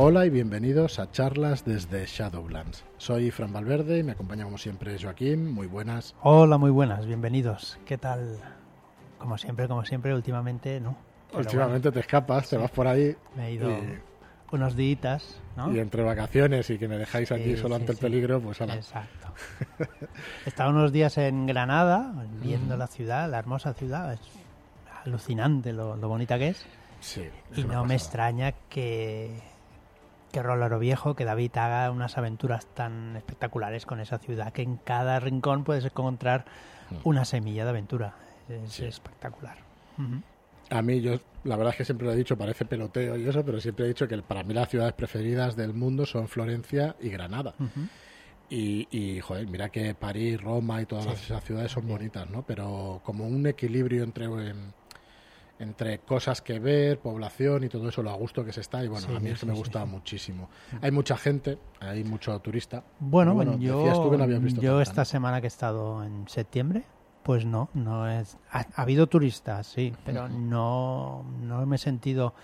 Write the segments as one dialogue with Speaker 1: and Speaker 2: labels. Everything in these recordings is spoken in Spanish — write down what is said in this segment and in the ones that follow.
Speaker 1: Hola y bienvenidos a charlas desde Shadowlands. Soy Fran Valverde y me acompaña como siempre Joaquín. Muy buenas.
Speaker 2: Hola, muy buenas, bienvenidos. ¿Qué tal? Como siempre, como siempre, últimamente no.
Speaker 1: Pero últimamente bueno, te escapas, te vas por ahí.
Speaker 2: Me he ido y, unos días, ¿no?
Speaker 1: Y entre vacaciones y que me dejáis aquí solo sí, ante el peligro, pues ala.
Speaker 2: Exacto. He estado unos días en Granada, viendo la ciudad, la hermosa ciudad. Es alucinante lo, lo bonita que es.
Speaker 1: Sí.
Speaker 2: Y no me extraña que, que Rolero Viejo, que David haga unas aventuras tan espectaculares con esa ciudad, que en cada rincón puedes encontrar una semilla de aventura. Es
Speaker 1: Sí.
Speaker 2: espectacular.
Speaker 1: A mí, yo, la verdad es que siempre lo he dicho, parece peloteo y eso, pero siempre he dicho que para mí las ciudades preferidas del mundo son Florencia y Granada. Y, y, joder, mira que París, Roma y todas
Speaker 2: Sí,
Speaker 1: esas ciudades son bonitas, ¿no? Pero como un equilibrio entre, entre cosas que ver, población y todo eso, lo a gusto que se está. Y bueno,
Speaker 2: Sí,
Speaker 1: a mí es que me gusta
Speaker 2: sí.
Speaker 1: mucho. Hay mucha gente, hay mucho turista.
Speaker 2: Bueno,
Speaker 1: Y
Speaker 2: yo,
Speaker 1: decías tú que no habías visto
Speaker 2: yo
Speaker 1: tanta,
Speaker 2: esta
Speaker 1: ¿no?
Speaker 2: semana que he estado en septiembre, pues no, no es. Ha, ha habido turistas, sí, pero no, no me he sentido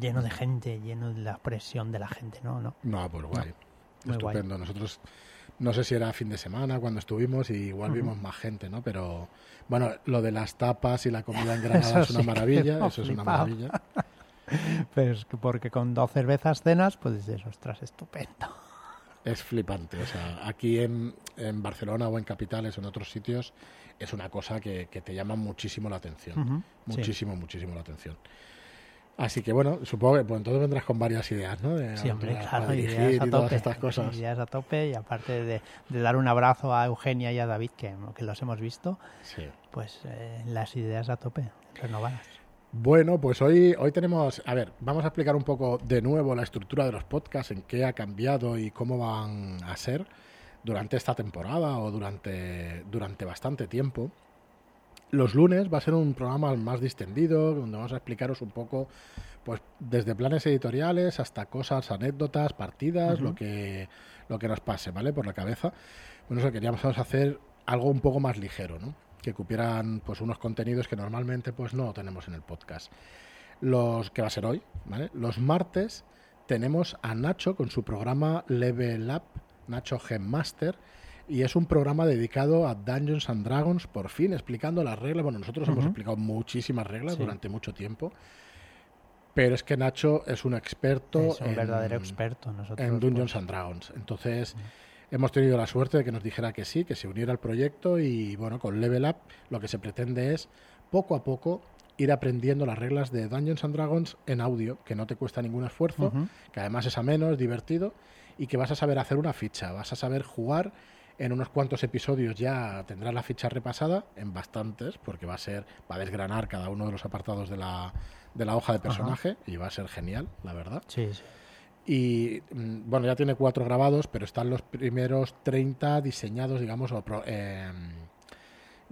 Speaker 2: lleno de gente, lleno de la presión de la gente, no, no.
Speaker 1: No, pues guay. Estupendo. Nosotros, no sé si era fin de semana cuando estuvimos y igual vimos más gente, ¿no? Pero bueno, lo de las tapas y la comida en Granada
Speaker 2: Eso
Speaker 1: es una
Speaker 2: sí
Speaker 1: maravilla. Eso es una maravilla.
Speaker 2: Pero es que porque con dos cervezas cenas, pues dices, ostras, estupendo.
Speaker 1: Es flipante. O sea, aquí en, en Barcelona o en capitales o en otros sitios es una cosa que, que te llama muchísimo la atención. Muchísimo, muchísimo la atención. Así que bueno, supongo que pues, entonces vendrás con varias ideas, ¿no? De aventuras
Speaker 2: claro, ideas
Speaker 1: dirigir
Speaker 2: a tope.
Speaker 1: estas cosas.
Speaker 2: Ideas a tope y aparte de, de dar un abrazo a Eugenia y a David, que, que los hemos visto,
Speaker 1: Sí.
Speaker 2: pues eh, las ideas a tope, renovadas.
Speaker 1: Bueno, pues hoy, hoy tenemos, a ver, vamos a explicar un poco de nuevo la estructura de los podcasts, en qué ha cambiado y cómo van a ser durante esta temporada o durante, durante bastante tiempo. Los lunes va a ser un programa más distendido, donde vamos a explicaros un poco, pues desde planes editoriales hasta cosas, anécdotas, partidas, lo que lo que nos pase, ¿vale? Por la cabeza. Bueno, eso queríamos hacer algo un poco más ligero, ¿no? Que cupieran pues unos contenidos que normalmente pues no tenemos en el podcast. Los que va a ser hoy, ¿vale? Los martes tenemos a Nacho con su programa Level Up, Nacho Game Master, y es un programa dedicado a Dungeons and Dragons, por fin explicando las reglas. Bueno, nosotros hemos explicado muchísimas reglas
Speaker 2: Sí.
Speaker 1: durante mucho tiempo, pero es que Nacho es un experto
Speaker 2: Es un
Speaker 1: en,
Speaker 2: verdadero experto. Nosotros,
Speaker 1: en Dungeons
Speaker 2: pues,
Speaker 1: and Dragons. Entonces, hemos tenido la suerte de que nos dijera que sí, que se uniera al proyecto y bueno, con Level Up lo que se pretende es poco a poco ir aprendiendo las reglas de Dungeons and Dragons en audio, que no te cuesta ningún esfuerzo, que además es ameno, es divertido y que vas a saber hacer una ficha, vas a saber jugar. En unos cuantos episodios ya tendrás la ficha repasada, en bastantes, porque va a ser, va a desgranar cada uno de los apartados de la, de la hoja de personaje y va a ser genial, la verdad.
Speaker 2: Sí, sí.
Speaker 1: Y mm, bueno, ya tiene cuatro grabados, pero están los primeros 30 diseñados, digamos, o pro- eh,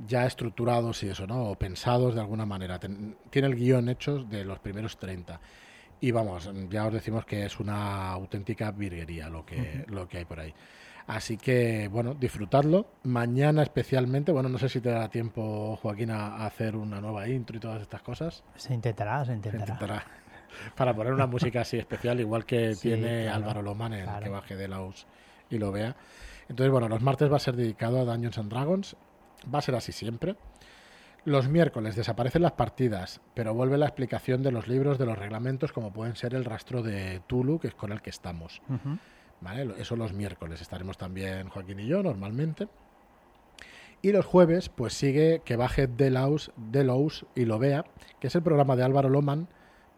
Speaker 1: ya estructurados y eso, ¿no? O pensados de alguna manera. Ten- tiene el guion hecho de los primeros 30. Y vamos, ya os decimos que es una auténtica virguería lo que, lo que hay por ahí. Así que, bueno, disfrutadlo. Mañana especialmente, bueno, no sé si te dará tiempo, Joaquín, a, hacer una nueva intro y todas estas cosas.
Speaker 2: Se intentará, se
Speaker 1: Se
Speaker 2: intentará.
Speaker 1: intentará. Para poner una música así especial, igual que
Speaker 2: Sí,
Speaker 1: tiene
Speaker 2: claro,
Speaker 1: Álvaro Lomán en
Speaker 2: claro.
Speaker 1: que baje de Laos y lo vea. Entonces, bueno, los martes va a ser dedicado a Dungeons and Dragons. Va a ser así siempre. Los miércoles desaparecen las partidas, pero vuelve la explicación de los libros, de los reglamentos, como pueden ser el rastro de Tulu, que es con el que estamos. Eso los miércoles. Estaremos también Joaquín y yo normalmente. Y los jueves, pues sigue que baje Delos, Delos y lo vea, que es el programa de Álvaro Loman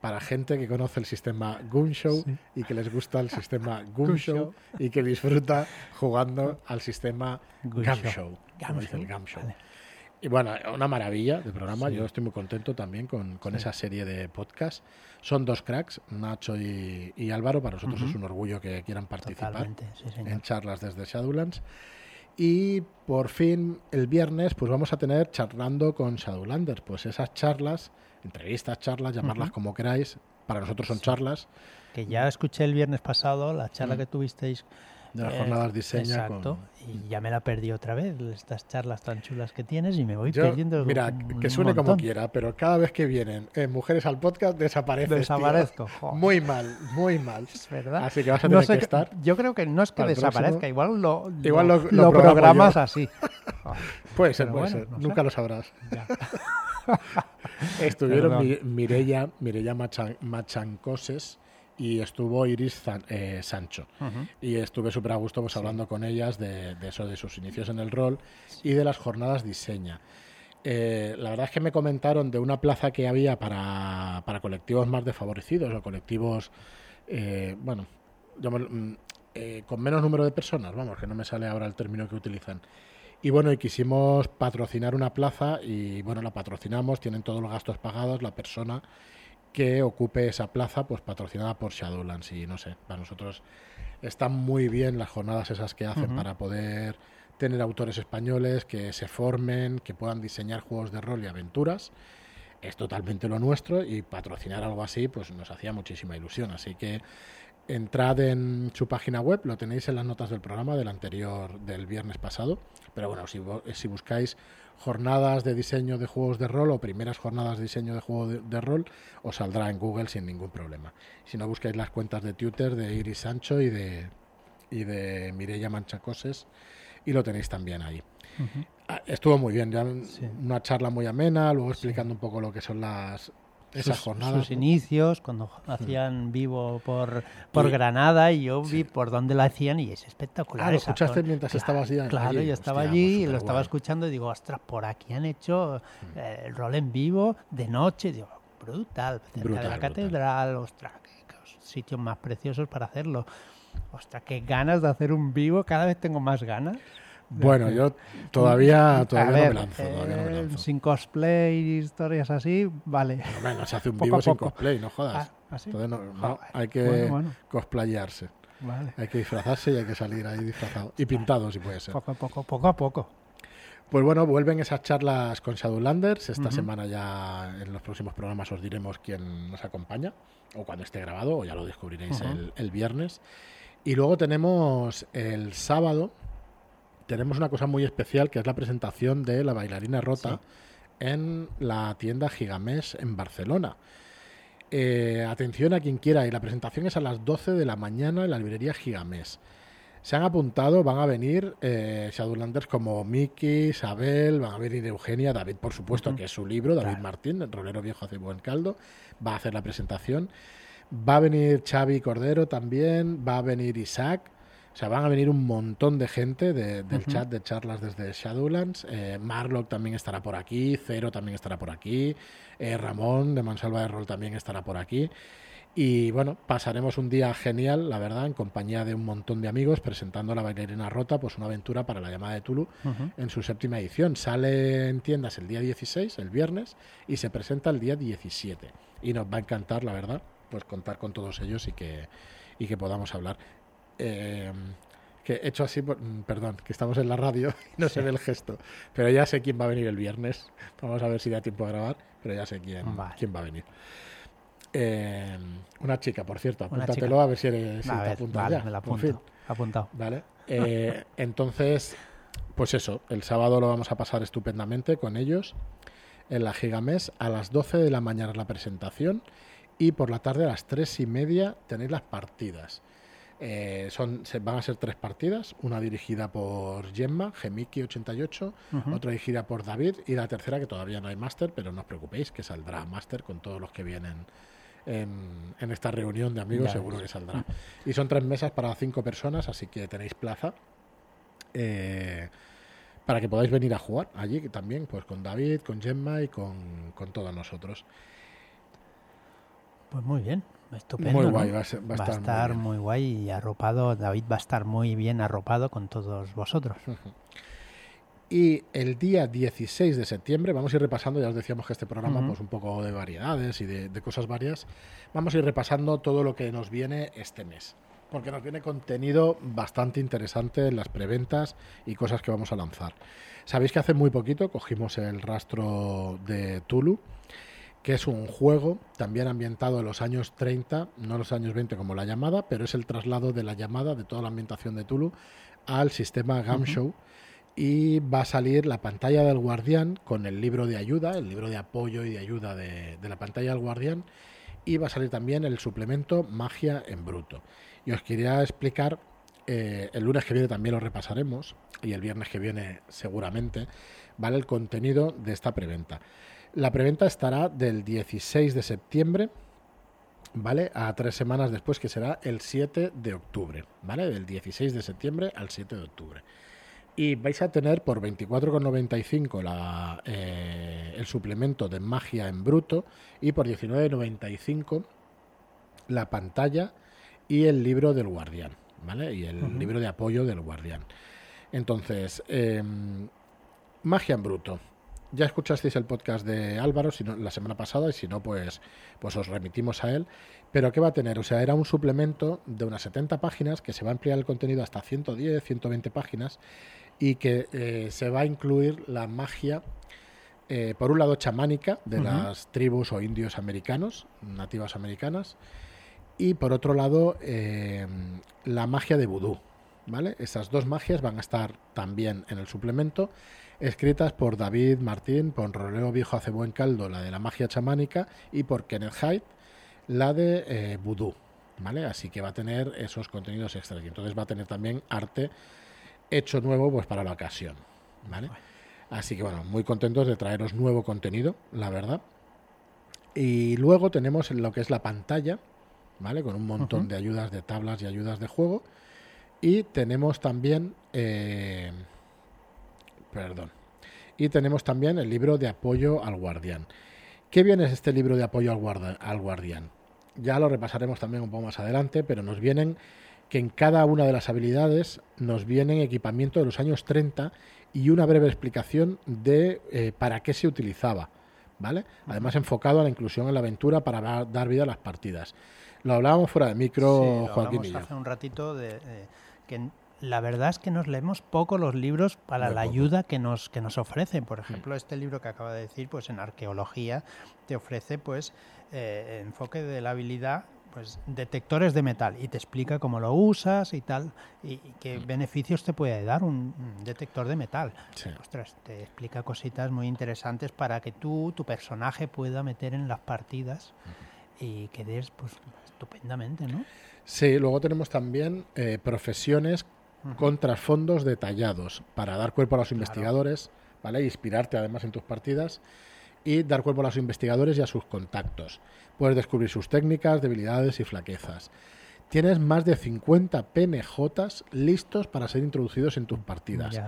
Speaker 1: para gente que conoce el sistema Goon Show
Speaker 2: Sí.
Speaker 1: y que les gusta el sistema Goon
Speaker 2: Goon
Speaker 1: Show
Speaker 2: Show.
Speaker 1: y que disfruta jugando al sistema
Speaker 2: Goon
Speaker 1: Gam
Speaker 2: Show.
Speaker 1: Show.
Speaker 2: Gam
Speaker 1: como dice el
Speaker 2: Show,
Speaker 1: Gam Show.
Speaker 2: vale.
Speaker 1: Y bueno, una maravilla de programa.
Speaker 2: Sí.
Speaker 1: Yo estoy muy contento también con, con
Speaker 2: Sí.
Speaker 1: esa serie de podcast. Son dos cracks, Nacho y, y Álvaro. Para nosotros es un orgullo que quieran participar
Speaker 2: sí,
Speaker 1: en charlas desde Shadowlands. Y por fin, el viernes, pues vamos a tener charlando con Shadowlanders. Pues esas charlas, entrevistas, charlas, llamarlas como queráis. Para nosotros son charlas.
Speaker 2: Que ya escuché el viernes pasado la charla
Speaker 1: Mm.
Speaker 2: que tuvisteis
Speaker 1: de las
Speaker 2: Eh,
Speaker 1: jornadas diseña
Speaker 2: Exacto.
Speaker 1: con-
Speaker 2: Y ya me la perdí otra vez, estas charlas tan chulas que tienes y me voy
Speaker 1: Yo,
Speaker 2: perdiendo.
Speaker 1: mira,
Speaker 2: un
Speaker 1: que suene como quiera, pero cada vez que vienen eh, mujeres al podcast desapareces.
Speaker 2: Desaparezco.
Speaker 1: Muy mal, muy mal.
Speaker 2: Es verdad.
Speaker 1: Así que vas a
Speaker 2: No
Speaker 1: tener
Speaker 2: sé
Speaker 1: que estar.
Speaker 2: Yo creo que no es que desaparezca,
Speaker 1: próximo.
Speaker 2: igual lo,
Speaker 1: Igual lo- lo
Speaker 2: lo
Speaker 1: programo
Speaker 2: programas
Speaker 1: yo.
Speaker 2: así.
Speaker 1: Puede ser, puede
Speaker 2: bueno,
Speaker 1: ser.
Speaker 2: no sé.
Speaker 1: Nunca lo sabrás.
Speaker 2: ya.
Speaker 1: Estuvieron
Speaker 2: Perdón.
Speaker 1: Mi- Mireia, Mireia Machan- Machancoses y estuvo Iris eh, Sancho. Y estuve súper a gusto pues, hablando con ellas de, de eso, de sus inicios en el rol y de las jornadas diseña. Eh, la verdad es que me comentaron de una plaza que había para, para colectivos más desfavorecidos o colectivos, eh, bueno, llámalo, mm, eh, con menos número de personas, vamos, que no me sale ahora el término que utilizan. Y bueno, y quisimos patrocinar una plaza y bueno, la patrocinamos, tienen todos los gastos pagados, la persona que ocupe esa plaza, pues patrocinada por Shadowlands y no sé, para nosotros están muy bien las jornadas esas que hacen para poder tener autores españoles que se formen, que puedan diseñar juegos de rol y aventuras. Es totalmente lo nuestro y patrocinar algo así pues nos hacía muchísima ilusión. Así que entrad en su página web, lo tenéis en las notas del programa del anterior, del viernes pasado. Pero bueno, si buscáis jornadas de diseño de juegos de rol o primeras jornadas de diseño de juego de, de rol, os saldrá en Google sin ningún problema. Si no, buscáis las cuentas de Twitter de Iris Sancho y de, y de Mireia Manchacoses y lo tenéis también ahí. Ah, Estuvo muy bien, ya
Speaker 2: Sí.
Speaker 1: una charla muy amena, luego explicando un poco lo que son las esas
Speaker 2: sus,
Speaker 1: jornadas.
Speaker 2: sus
Speaker 1: ¿no?
Speaker 2: inicios, cuando hacían vivo por, por
Speaker 1: Y-
Speaker 2: Granada, y yo vi
Speaker 1: Sí.
Speaker 2: por dónde la hacían y es espectacular.
Speaker 1: Ah, lo escuchaste
Speaker 2: zona.
Speaker 1: mientras
Speaker 2: Claro,
Speaker 1: estabas ya
Speaker 2: Claro,
Speaker 1: allí.
Speaker 2: yo estaba
Speaker 1: Hostia,
Speaker 2: allí
Speaker 1: pues
Speaker 2: y lo estaba escuchando y digo, ostras, por aquí han hecho
Speaker 1: Mm.
Speaker 2: eh, el rol en vivo de noche. Digo, brutal, cerca
Speaker 1: Brutal,
Speaker 2: de la
Speaker 1: brutal.
Speaker 2: catedral, ostras, qué, qué sitios más preciosos para hacerlo. Ostras, qué ganas de hacer un vivo, cada vez tengo más ganas.
Speaker 1: Bueno, yo todavía, todavía
Speaker 2: A
Speaker 1: no
Speaker 2: ver,
Speaker 1: me lanzo, todavía no me
Speaker 2: eh,
Speaker 1: lanzo.
Speaker 2: sin cosplay y historias así, vale.
Speaker 1: Bueno, se hace un vivo sin cosplay, no jodas.
Speaker 2: Ah, ¿así?
Speaker 1: Entonces no, no, hay que
Speaker 2: Bueno, bueno.
Speaker 1: cosplayarse.
Speaker 2: Vale.
Speaker 1: Hay que disfrazarse y hay que salir ahí disfrazado. Y pintado, si puede ser.
Speaker 2: Poco a poco, poco a poco.
Speaker 1: Pues bueno, vuelven esas charlas con Shadowlanders. Esta
Speaker 2: Ujú.
Speaker 1: semana ya en los próximos programas os diremos quién nos acompaña, o cuando esté grabado, o ya lo descubriréis
Speaker 2: Ujú.
Speaker 1: el, el viernes. Y luego tenemos el sábado, tenemos una cosa muy especial que es la presentación de la bailarina rota en la tienda Gigamesh en Barcelona. Eh, atención a quien quiera, y la presentación es a las 12 de la mañana en la librería Gigamesh. Se han apuntado, van a venir eh, Shadowlanders como Miki, Isabel, van a venir Eugenia, David, por supuesto, que es su libro, David
Speaker 2: Claro.
Speaker 1: Martín, el rolero viejo hace buen caldo, va a hacer la presentación. Va a venir Xavi Cordero también, va a venir Isaac, o sea, van a venir un montón de gente de- del chat de charlas desde Shadowlands. Eh, Marlock también estará por aquí, Cero también estará por aquí, eh, Ramón de Mansalva de Rol también estará por aquí. Y bueno, pasaremos un día genial, la verdad, en compañía de un montón de amigos, presentando a la bailarina rota, pues una aventura para la llamada de Tulu en su séptima edición. Sale en tiendas el día 16, el viernes, y se presenta el día 17. Y nos va a encantar, la verdad, pues contar con todos ellos y que, y que podamos hablar. Eh, que hecho así, mm, perdón, que estamos en la radio y no se ve el gesto, pero ya sé quién va a venir el viernes. Vamos a ver si da tiempo a grabar, pero ya sé quién,
Speaker 2: Vale.
Speaker 1: quién va a venir. Eh, una chica, por cierto, apúntatelo a ver si, eres, si
Speaker 2: a
Speaker 1: te apuntas
Speaker 2: vale,
Speaker 1: ya,
Speaker 2: me la
Speaker 1: por fin.
Speaker 2: apunto. Apuntado.
Speaker 1: ¿Vale? Eh, entonces, pues eso, el sábado lo vamos a pasar estupendamente con ellos en la Gigamés. A las 12 de la mañana la presentación y por la tarde a las 3 y media tenéis las partidas. Eh, son, se, van a ser tres partidas, una dirigida por Gemma, Gemiki88,
Speaker 2: Ujú.
Speaker 1: otra dirigida por David y la tercera que todavía no hay máster, pero no os preocupéis que saldrá máster con todos los que vienen en, en esta reunión de amigos,
Speaker 2: Ya
Speaker 1: seguro que saldrá. Y son tres mesas para cinco personas, así que tenéis plaza. eh, para que podáis venir a jugar allí también, pues con David, con Gemma y con, con todos nosotros.
Speaker 2: Pues muy bien, estupendo.
Speaker 1: Muy
Speaker 2: ¿no?
Speaker 1: guay, va a, ser- va a
Speaker 2: Va a
Speaker 1: estar,
Speaker 2: muy guay y arropado. David va a estar muy bien arropado con todos vosotros.
Speaker 1: Y el día 16 de septiembre, vamos a ir repasando, ya os decíamos que este programa,
Speaker 2: Ujú.
Speaker 1: pues un poco de variedades y de, de cosas varias, vamos a ir repasando todo lo que nos viene este mes. Porque nos viene contenido bastante interesante en las preventas y cosas que vamos a lanzar. Sabéis que hace muy poquito cogimos el rastro de Tulu, que es un juego también ambientado en los años 30, no los años 20 como la llamada, pero es el traslado de la llamada de toda la ambientación de Tulu al sistema Gamshow. Y va a salir la pantalla del guardián con el libro de ayuda, el libro de apoyo y de ayuda de, la pantalla del guardián. Y va a salir también el suplemento Magia en Bruto. Y os quería explicar, eh, el lunes que viene también lo repasaremos, y el viernes que viene seguramente, ¿vale? El contenido de esta preventa. La preventa estará del 16 de septiembre, ¿vale? A tres semanas después, que será el 7 de octubre, ¿vale? Del 16 de septiembre al 7 de octubre. Y vais a tener por 24,95 la, eh, el suplemento de magia en bruto y por 19,95 la pantalla y el libro del guardián, ¿vale? Y el libro de apoyo del guardián. Entonces, em, magia en bruto ya escuchasteis el podcast de Álvaro la semana pasada y si no, pues, pues os remitimos a él. Pero ¿qué va a tener? O sea, era un suplemento de unas 70 páginas que se va a ampliar el contenido hasta 110, 120 páginas y que eh, se va a incluir la magia, eh, por un lado chamánica de las tribus o indios americanos, nativas americanas, y por otro lado eh, la magia de vudú. ¿Vale? Esas dos magias van a estar también en el suplemento escritas por David Martín, por Roleo Viejo hace buen caldo, la de la magia chamánica, y por Kenneth Hyde, la de eh, Voodoo. ¿Vale? Así que va a tener esos contenidos extras. Y entonces va a tener también arte hecho nuevo pues para la ocasión. ¿Vale? Así que bueno, muy contentos de traeros nuevo contenido, la verdad. Y luego tenemos lo que es la pantalla, ¿vale? Con un montón de ayudas de tablas y ayudas de juego. Y tenemos también eh, Perdón. Y tenemos también el libro de apoyo al guardián. ¿Qué viene es este libro de apoyo al, al guardián? Ya lo repasaremos también un poco más adelante, pero nos vienen que en cada una de las habilidades nos vienen equipamiento de los años 30 y una breve explicación de eh, para qué se utilizaba. ¿Vale? Además enfocado a la inclusión en la aventura para dar vida a las partidas. Lo hablábamos fuera de micro, Joaquín y
Speaker 2: hace un ratito de, que la verdad es que nos leemos poco los libros para la ayuda que nos, que nos ofrecen. Por ejemplo, este libro que acaba de decir, pues en arqueología te ofrece pues eh, enfoque de la habilidad pues detectores de metal y te explica cómo lo usas y tal y, qué beneficios te puede dar un, detector de metal. Ostras, te explica cositas muy interesantes para que tú, tu personaje pueda meter en las partidas y quedes pues estupendamente, ¿no?
Speaker 1: Sí, luego tenemos también eh, profesiones con trasfondos detallados para dar cuerpo a los investigadores, ¿vale? Inspirarte además en tus partidas y dar cuerpo a los investigadores y a sus contactos. Puedes descubrir sus técnicas, debilidades y flaquezas. Tienes más de 50 PNJs listos para ser introducidos en tus partidas.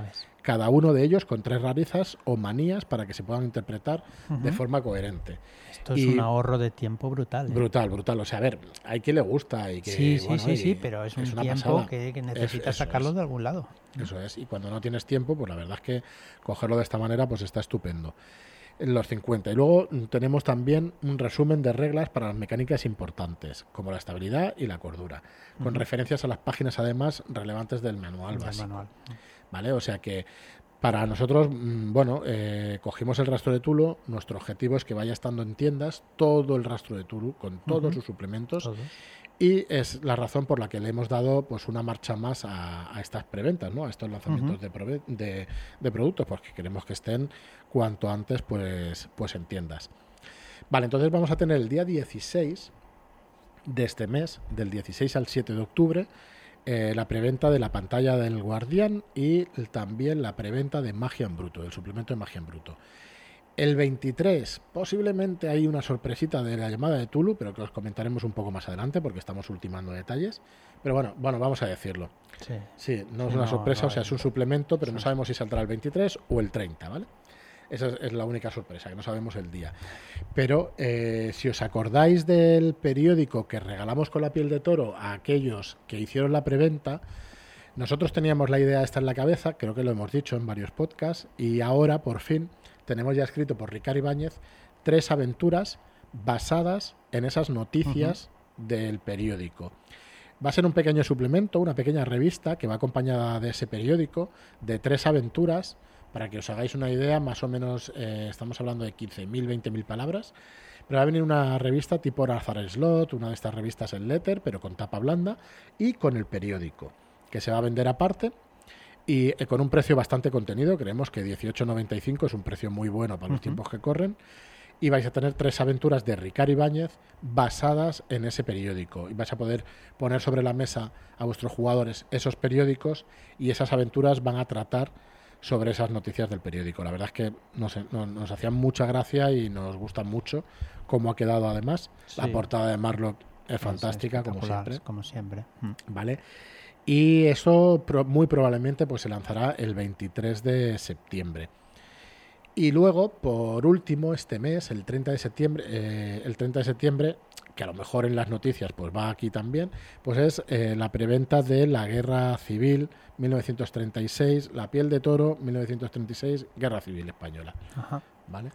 Speaker 1: Cada uno de ellos con tres rarezas o manías para que se puedan interpretar de forma coherente.
Speaker 2: Esto es un ahorro de tiempo brutal. ¿eh?
Speaker 1: Brutal, brutal. O sea, a ver, hay quien le gusta y que.
Speaker 2: Sí, sí, sí, sí, pero es un tiempo que, necesitas sacarlo de algún lado.
Speaker 1: Eso es. Y cuando no tienes tiempo, pues la verdad es que cogerlo de esta manera, pues está estupendo. En los 50. Y luego tenemos también un resumen de reglas para las mecánicas importantes, como la estabilidad y la cordura, con referencias a las páginas además relevantes del manual básico. ¿Vale? O sea que para nosotros, mm, bueno, eh, cogimos el rastro de Tulu. Nuestro objetivo es que vaya estando en tiendas todo el rastro de Tulu con todos sus suplementos. Y es la razón por la que le hemos dado pues una marcha más a, estas preventas, ¿no? a estos lanzamientos de, de, productos, porque queremos que estén cuanto antes pues, pues en tiendas. Vale, entonces vamos a tener el día 16 de este mes, del 16 al 7 de octubre, eh, la preventa de la pantalla del Guardián y también la preventa de Magia en Bruto, del suplemento de Magia en Bruto. El 23, posiblemente hay una sorpresita de la llamada de Tulu, pero que os comentaremos un poco más adelante porque estamos ultimando detalles. Pero bueno, bueno, vamos a decirlo. Sí, sí no es una sorpresa, o sea, es un suplemento, pero no sabemos si saldrá el 23 o el 30, ¿vale? Esa es, la única sorpresa, que no sabemos el día. Pero eh, si os acordáis del periódico que regalamos con la piel de toro a aquellos que hicieron la preventa, nosotros teníamos la idea esta en la cabeza, creo que lo hemos dicho en varios podcasts, y ahora por fin tenemos ya escrito por Ricardo Ibáñez tres aventuras basadas en esas noticias del periódico. Va a ser un pequeño suplemento, una pequeña revista que va acompañada de ese periódico, de tres aventuras Para que os hagáis una idea, más o menos eh, estamos hablando de 15.000, 20.000 palabras. Pero va a venir una revista tipo Arthur Slot, una de estas revistas en letter, pero con tapa blanda, y con el periódico, que se va a vender aparte y eh, con un precio bastante contenido. Creemos que 18.95 es un precio muy bueno para los tiempos que corren. Y vais a tener tres aventuras de Ricard Ibáñez basadas en ese periódico. Y vais a poder poner sobre la mesa a vuestros jugadores esos periódicos y esas aventuras van a tratar sobre esas noticias del periódico. La verdad es que nos, nos, hacían mucha gracia y nos gusta mucho cómo ha quedado además. La portada de Marlock es fantástica, como siempre.
Speaker 2: Como siempre. Mm.
Speaker 1: ¿Vale? Y eso muy probablemente pues, se lanzará el 23 de septiembre. Y luego, por último, este mes, el 30 de septiembre, eh, el 30 de septiembre, que a lo mejor en las noticias pues va aquí también, pues es eh, la preventa de la Guerra Civil 1936, La piel de toro 1936, Guerra Civil Española. ¿Vale?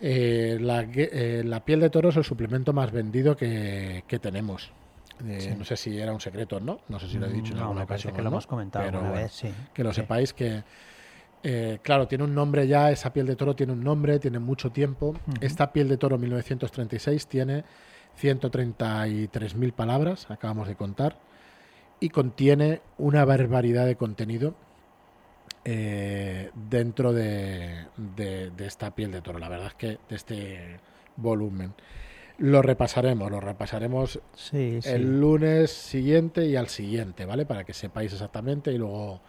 Speaker 1: Eh, la, piel de toro es el suplemento más vendido que, tenemos. No sé si era un secreto no, no sé si lo he dicho en alguna ocasión.
Speaker 2: que lo hemos comentado
Speaker 1: pero
Speaker 2: vez, sí.
Speaker 1: Que lo sepáis que eh, claro, tiene un nombre ya, esa piel de toro tiene un nombre, tiene mucho tiempo. Esta piel de toro 1936 tiene 133.000 palabras, acabamos de contar, y contiene una barbaridad de contenido eh, dentro de, esta piel de toro. La verdad es que de este volumen. Lo repasaremos, lo repasaremos el lunes siguiente y al siguiente, ¿vale? Para que sepáis exactamente y luego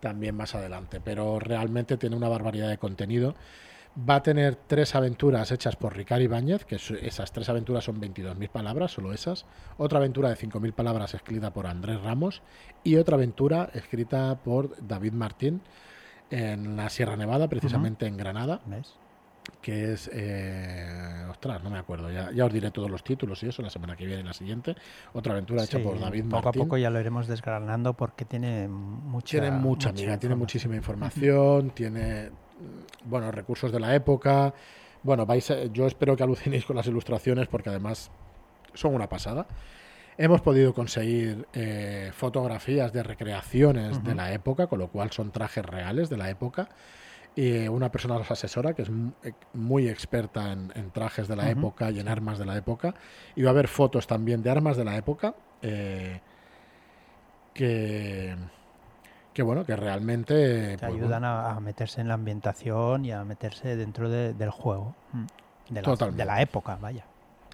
Speaker 1: también más adelante, pero realmente tiene una barbaridad de contenido. Va a tener tres aventuras hechas por Ricard Ibáñez, que esas tres aventuras son 22.000 palabras, solo esas. Otra aventura de 5.000 palabras escrita por Andrés Ramos y otra aventura escrita por David Martín en la Sierra Nevada, precisamente en Granada que es, eh, ostras, no me acuerdo, ya, ya, os diré todos los títulos y eso la semana que viene y la siguiente. Otra aventura hecha por David
Speaker 2: Martín. Poco a poco ya lo iremos desgranando porque tiene mucha
Speaker 1: Tiene mucha, amiga, tiene muchísima información, tiene, bueno, recursos de la época. Bueno, vais yo espero que alucinéis con las ilustraciones porque además son una pasada. Hemos podido conseguir eh, fotografías de recreaciones de la época, con lo cual son trajes reales de la época y una persona asesora que es eh, muy experta en, trajes de la época y en armas de la época. Y va a haber fotos también de armas de la época eh, que, que, bueno, que realmente...
Speaker 2: Te pues, ayudan a, meterse en la ambientación y a meterse dentro del juego. Mm, de la, de la época, vaya.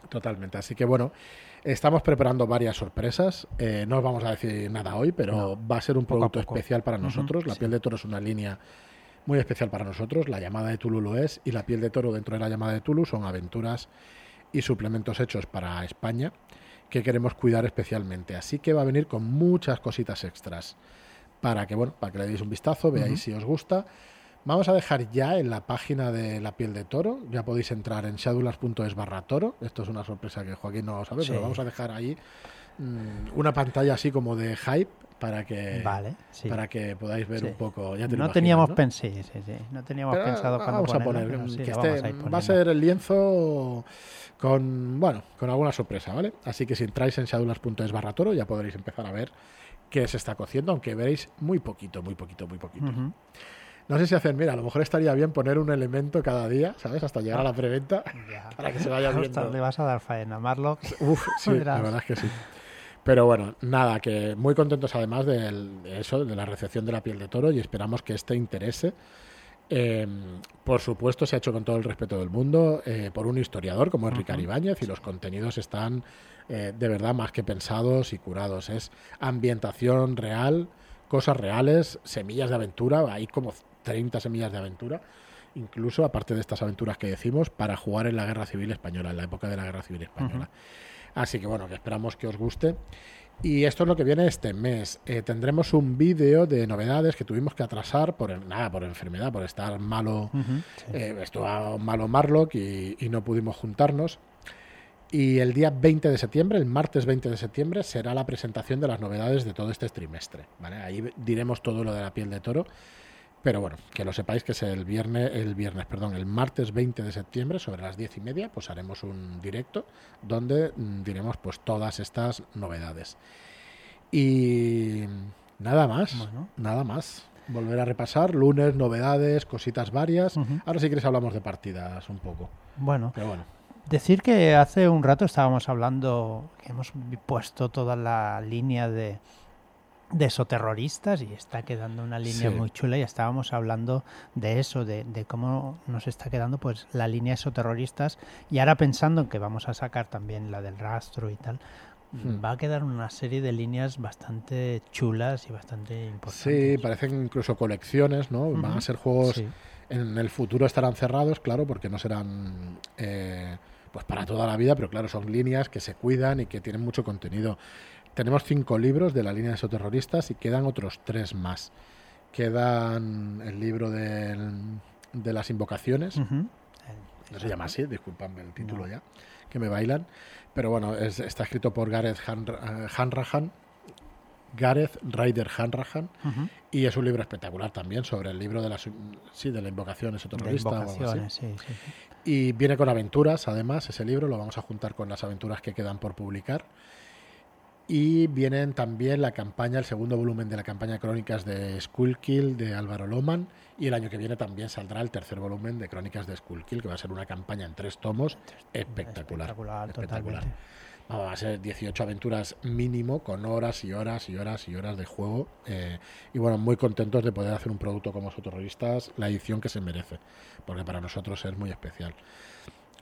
Speaker 1: Totalmente. Así que bueno, estamos preparando varias sorpresas. Eh, no os vamos a decir nada hoy, pero va a ser un producto especial para nosotros. la piel de toro es una línea muy especial para nosotros. La llamada de Tulu lo es y la piel de toro dentro de la llamada de Tulu son aventuras y suplementos hechos para España que queremos cuidar especialmente. Así que va a venir con muchas cositas extras para que, bueno, para que le deis un vistazo, veáis si os gusta. Vamos a dejar ya en la página de la piel de toro, ya podéis entrar en shadulas.es barra toro. Esto es una sorpresa que Joaquín no sabe, pero vamos a dejar ahí mm, una pantalla así como de hype para que para que podáis ver un poco.
Speaker 2: no teníamos pensado, no teníamos pensado
Speaker 1: vamos a poner que este va a ser el lienzo con bueno con alguna sorpresa, ¿vale? Así que si entráis en shadulas.es barra toro ya podréis empezar a ver qué se está cociendo, aunque veréis muy poquito, muy poquito, muy poquito. No sé si hacer, mira, a lo mejor estaría bien poner un elemento cada día, ¿sabes? Hasta llegar a la preventa, para que se vaya viendo.
Speaker 2: Le vas a dar faena, Marlock.
Speaker 1: Uf, sí, la verdad es que sí. Pero bueno, nada, que muy contentos además de eso, de la recepción de la piel de toro y esperamos que este interese. Em, por supuesto, se ha hecho con todo el respeto del mundo eh, por un historiador como es Ricard Ibáñez y los contenidos están eh, de verdad más que pensados y curados. Es ambientación real, cosas reales, semillas de aventura, hay como 30 semillas de aventura, incluso aparte de estas aventuras que decimos, para jugar en la Guerra Civil Española, en la época de la Guerra Civil Española. Así que bueno, que esperamos que os guste. Y esto es lo que viene este mes. Eh, tendremos un vídeo de novedades que tuvimos que atrasar por nada, por enfermedad, por estar malo, eh, estuvo malo Marlock y, y, no pudimos juntarnos. Y el día 20 de septiembre, el martes 20 de septiembre, será la presentación de las novedades de todo este trimestre. ¿vale? Ahí diremos todo lo de la piel de toro pero bueno, que lo sepáis que es el viernes, el viernes, perdón, el martes 20 de septiembre, sobre las diez y media, pues haremos un directo donde mm, diremos pues todas estas novedades. Y nada más, nada más. volver a repasar. Lunes, novedades, cositas varias. Ahora si quieres hablamos de partidas un poco.
Speaker 2: Bueno,
Speaker 1: Pero bueno.
Speaker 2: decir que hace un rato estábamos hablando, que hemos puesto toda la línea de, de esoterroristas y está quedando una línea
Speaker 1: Sí.
Speaker 2: muy chula y estábamos hablando de eso, de, de cómo nos está quedando pues la línea esoterroristas y ahora pensando en que vamos a sacar también la del rastro y tal,
Speaker 1: Hmm.
Speaker 2: va a quedar una serie de líneas bastante chulas y bastante importantes.
Speaker 1: Sí, parecen incluso colecciones, ¿no? Van a ser juegos
Speaker 2: Sí.
Speaker 1: en el futuro estarán cerrados, claro, porque no serán eh, pues para toda la vida, pero claro, son líneas que se cuidan y que tienen mucho contenido. Tenemos cinco libros de la línea de esoterroristas y quedan otros tres más. Quedan el libro del- de las invocaciones,
Speaker 2: Ujú.
Speaker 1: no se llama así, disculpadme el título
Speaker 2: No.
Speaker 1: ya, que me bailan, pero bueno, es- está escrito por Gareth Han- eh, Hanrahan, Gareth Ryder Hanrahan, y es un libro espectacular también sobre el libro de la, sí, de la invocación
Speaker 2: De
Speaker 1: esoterrorista o algo así.
Speaker 2: invocaciones, sí, sí, sí.
Speaker 1: Y viene con aventuras, además, ese libro lo vamos a juntar con las aventuras que quedan por publicar. Y vienen también la campaña, el segundo volumen de la campaña de Crónicas de Skullkill de Álvaro Loman. Y el año que viene también saldrá el tercer volumen de Crónicas de Skullkill, que va a ser una campaña en tres tomos espectacular.
Speaker 2: Espectacular,
Speaker 1: espectacular. Vamos, va a ser 18 aventuras mínimo, con horas y horas y horas y horas de juego. eh, y bueno, muy contentos de poder hacer un producto como Soterroristas, la edición que se merece, porque para nosotros es muy especial.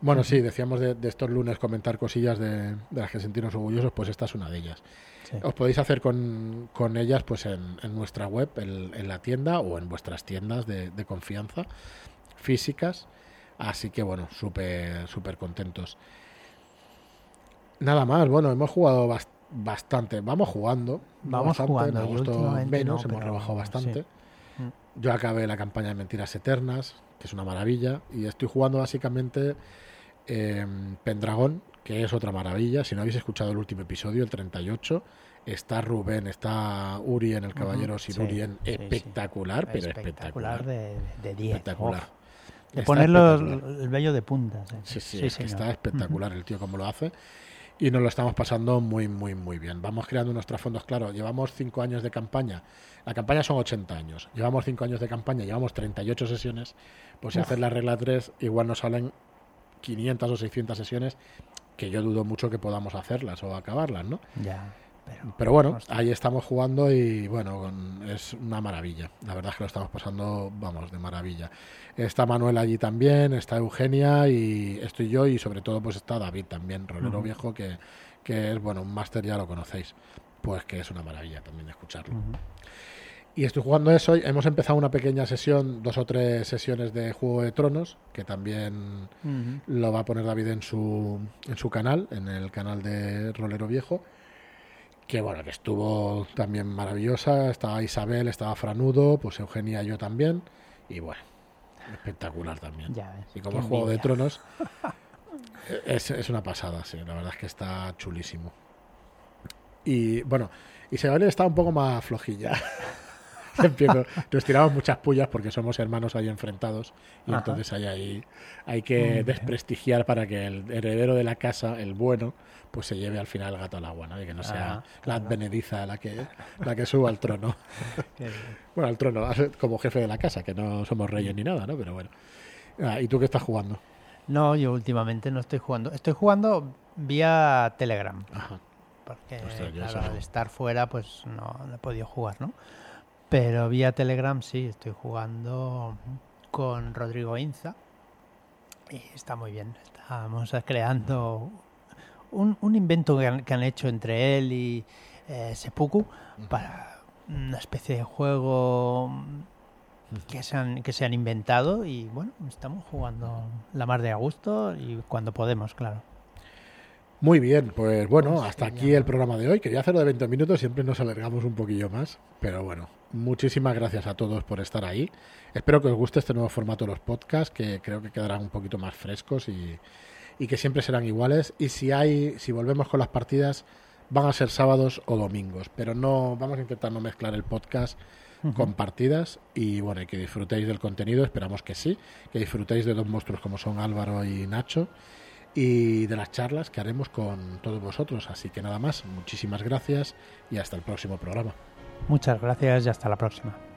Speaker 1: Bueno, sí, decíamos de, de estos lunes comentar cosillas de, de las que sentirnos orgullosos, pues esta es una de ellas.
Speaker 2: Sí.
Speaker 1: Os podéis hacer con, con ellas pues en, en nuestra web, en, en la tienda o en vuestras tiendas de, de confianza físicas. Así que bueno, súper súper contentos. Nada más, bueno, hemos jugado bas- bastante. Vamos jugando.
Speaker 2: Vamos
Speaker 1: bastante,
Speaker 2: jugando,
Speaker 1: menos,
Speaker 2: no,
Speaker 1: hemos rebajado bastante.
Speaker 2: sí.
Speaker 1: Yo acabé la campaña de Mentiras Eternas, que es una maravilla. Y estoy jugando básicamente eh, Pendragón, que es otra maravilla. Si no habéis escuchado el último episodio, el 38, está Rubén, está Uri en el Caballero Sirurien.
Speaker 2: sí, sí.
Speaker 1: espectacular, pero
Speaker 2: espectacular
Speaker 1: espectacular.
Speaker 2: de, de 10.
Speaker 1: Espectacular.
Speaker 2: Uf. De ponerlo el vello de punta. Sí,
Speaker 1: Sí, sí, es que está espectacular el tío como lo hace. Y nos lo estamos pasando muy, muy, muy bien. Vamos creando unos trasfondos, claro. Llevamos cinco años de campaña. La campaña son 80 años. Llevamos cinco años de campaña, llevamos 38 sesiones. Pues si haces la regla 3, igual nos salen 500 o 600 sesiones, que yo dudo mucho que podamos hacerlas o acabarlas, ¿no?
Speaker 2: Ya, pero,
Speaker 1: Pero bueno,
Speaker 2: Hostia.
Speaker 1: ahí estamos jugando y bueno, con- es una maravilla. La verdad es que lo estamos pasando, vamos, de maravilla. Está Manuel allí también, está Eugenia y estoy yo y sobre todo pues está David también, rolero viejo, que, que es, bueno, un máster ya lo conocéis. Pues que es una maravilla también escucharlo. Y estoy jugando eso. Hemos empezado una pequeña sesión, dos o tres sesiones de Juego de Tronos, que también lo va a poner David en su, en su canal, en el canal de Rolero Viejo. Que bueno, que estuvo también maravillosa. Estaba Isabel, estaba Franudo, pues Eugenia y yo también. Y bueno, espectacular también.
Speaker 2: Ya ves,
Speaker 1: Y como el Juego de. Tronos, es, es una pasada, sí. La verdad es que está chulísimo. Y bueno, Isabel está un poco más flojilla. Empiezo- Nos tiramos muchas pullas porque somos hermanos ahí enfrentados y
Speaker 2: Ajá.
Speaker 1: entonces hay ahí hay que desprestigiar para que el heredero de la casa, el bueno, pues se lleve al final el gato al agua, ¿no? Y que no sea
Speaker 2: Ah,
Speaker 1: la advenediza la que la que suba al trono. Bueno, al trono como jefe de la casa, que no somos reyes ni nada, ¿no? Pero bueno. Ah, ¿Y tú qué estás jugando?
Speaker 2: No, yo últimamente no estoy jugando. Estoy jugando vía Telegram.
Speaker 1: Ajá.
Speaker 2: Porque claro, al estar fuera, pues no, no he podido jugar, ¿no? Pero vía Telegram sí, estoy jugando con Rodrigo Inza. Y está muy bien. Estamos creando un, un invento que han, que han hecho entre él y eh, Seppuku para una especie de juego que se, han, que se han inventado y bueno, estamos jugando la mar de a gusto y cuando podemos, claro.
Speaker 1: Muy bien, pues bueno,
Speaker 2: Pues
Speaker 1: hasta aquí el programa de hoy. Quería hacerlo de 20 minutos, siempre nos alargamos un poquillo más, pero bueno, muchísimas gracias a todos por estar ahí. Espero que os guste este nuevo formato de los podcasts, que creo que quedarán un poquito más frescos y, y que siempre serán iguales. Y si hay, si volvemos con las partidas, van a ser sábados o domingos, pero no vamos a intentar no mezclar el podcast con partidas y bueno, y que disfrutéis del contenido, esperamos que sí, que disfrutéis de dos monstruos como son Álvaro y Nacho y de las charlas que haremos con todos vosotros. Así que nada más, muchísimas gracias y hasta el próximo programa.
Speaker 2: Muchas gracias y hasta la próxima.